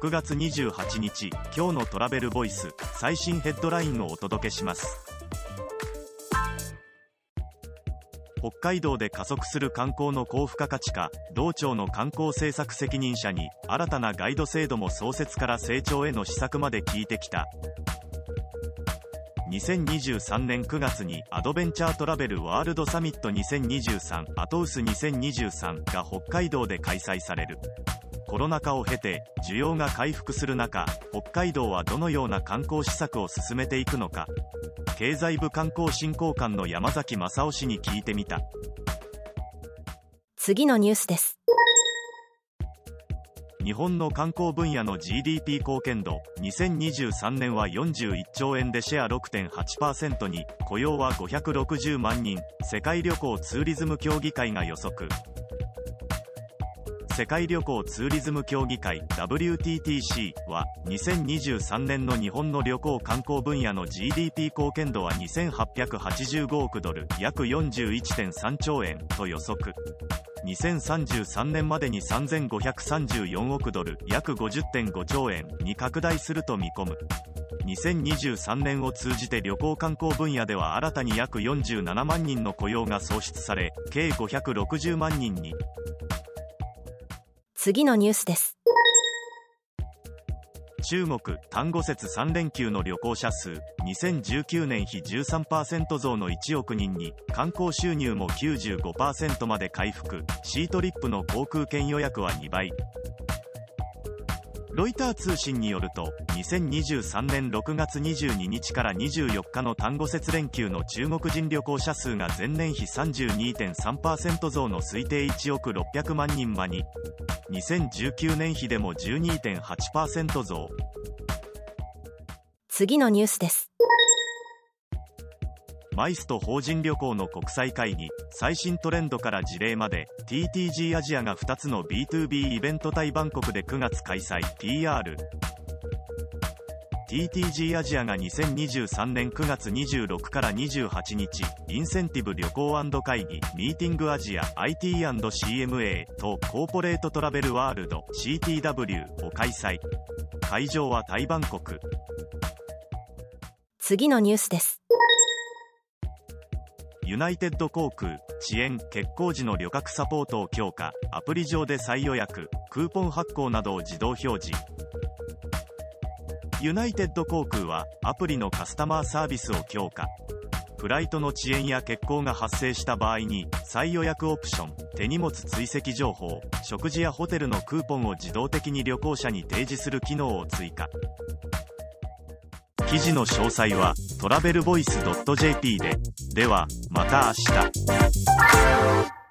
6月28日今日のトラベルボイス最新ヘッドラインをお届けします。北海道で加速する観光の高付加価値化道庁の観光政策責任者に新たなガイド制度も創設から成長への施策まで聞いてきた。2023年9月にアドベンチャートラベルワールドサミット2023アトウス2023が北海道で開催される。コロナ禍を経て需要が回復する中北海道はどのような観光施策を進めていくのか経済部観光振興官の山崎正夫氏に聞いてみた。次のニュースです。日本の観光分野の GDP 貢献度2023年は41兆円でシェア6.8%に雇用は560万人世界旅行ツーリズム協議会が予測世界旅行ツーリズム協議会 WTTC は2023年の日本の旅行観光分野の GDP 貢献度は2885億ドル約41.3兆円と予測。2033年までに3534億ドル約50.5兆円に拡大すると見込む。2023年を通じて旅行観光分野では新たに約47万人の雇用が創出され計560万人に次のニュースです。中国単語節3連休の旅行者数2019年比13%増の1億人に観光収入も95%まで回復。シートリップの航空券予約は2倍。ロイター通信によると2023年6月22日から24日の単語節連休の中国人旅行者数が前年比32.3%増の推定1億600万人間に2019年比でも12.8%増。次のニュースです。マイスと法人旅行の国際会議最新トレンドから事例まで TTG アジアが2つの B2B イベント対バンコクで9月開催 PR TTG アジアが2023年9月26から28日インセンティブ旅行会議ミーティングアジア IT&CMA とコーポレートトラベルワールド CTW を開催。会場はタイバンコク次のニュースです。ユナイテッド航空遅延欠航時の旅客サポートを強化アプリ上で再予約クーポン発行などを自動表示。ユナイテッド航空はアプリのカスタマーサービスを強化。フライトの遅延や欠航が発生した場合に再予約オプション手荷物追跡情報食事やホテルのクーポンを自動的に旅行者に提示する機能を追加。記事の詳細はトラベルボイス .jp で。ではまた明日。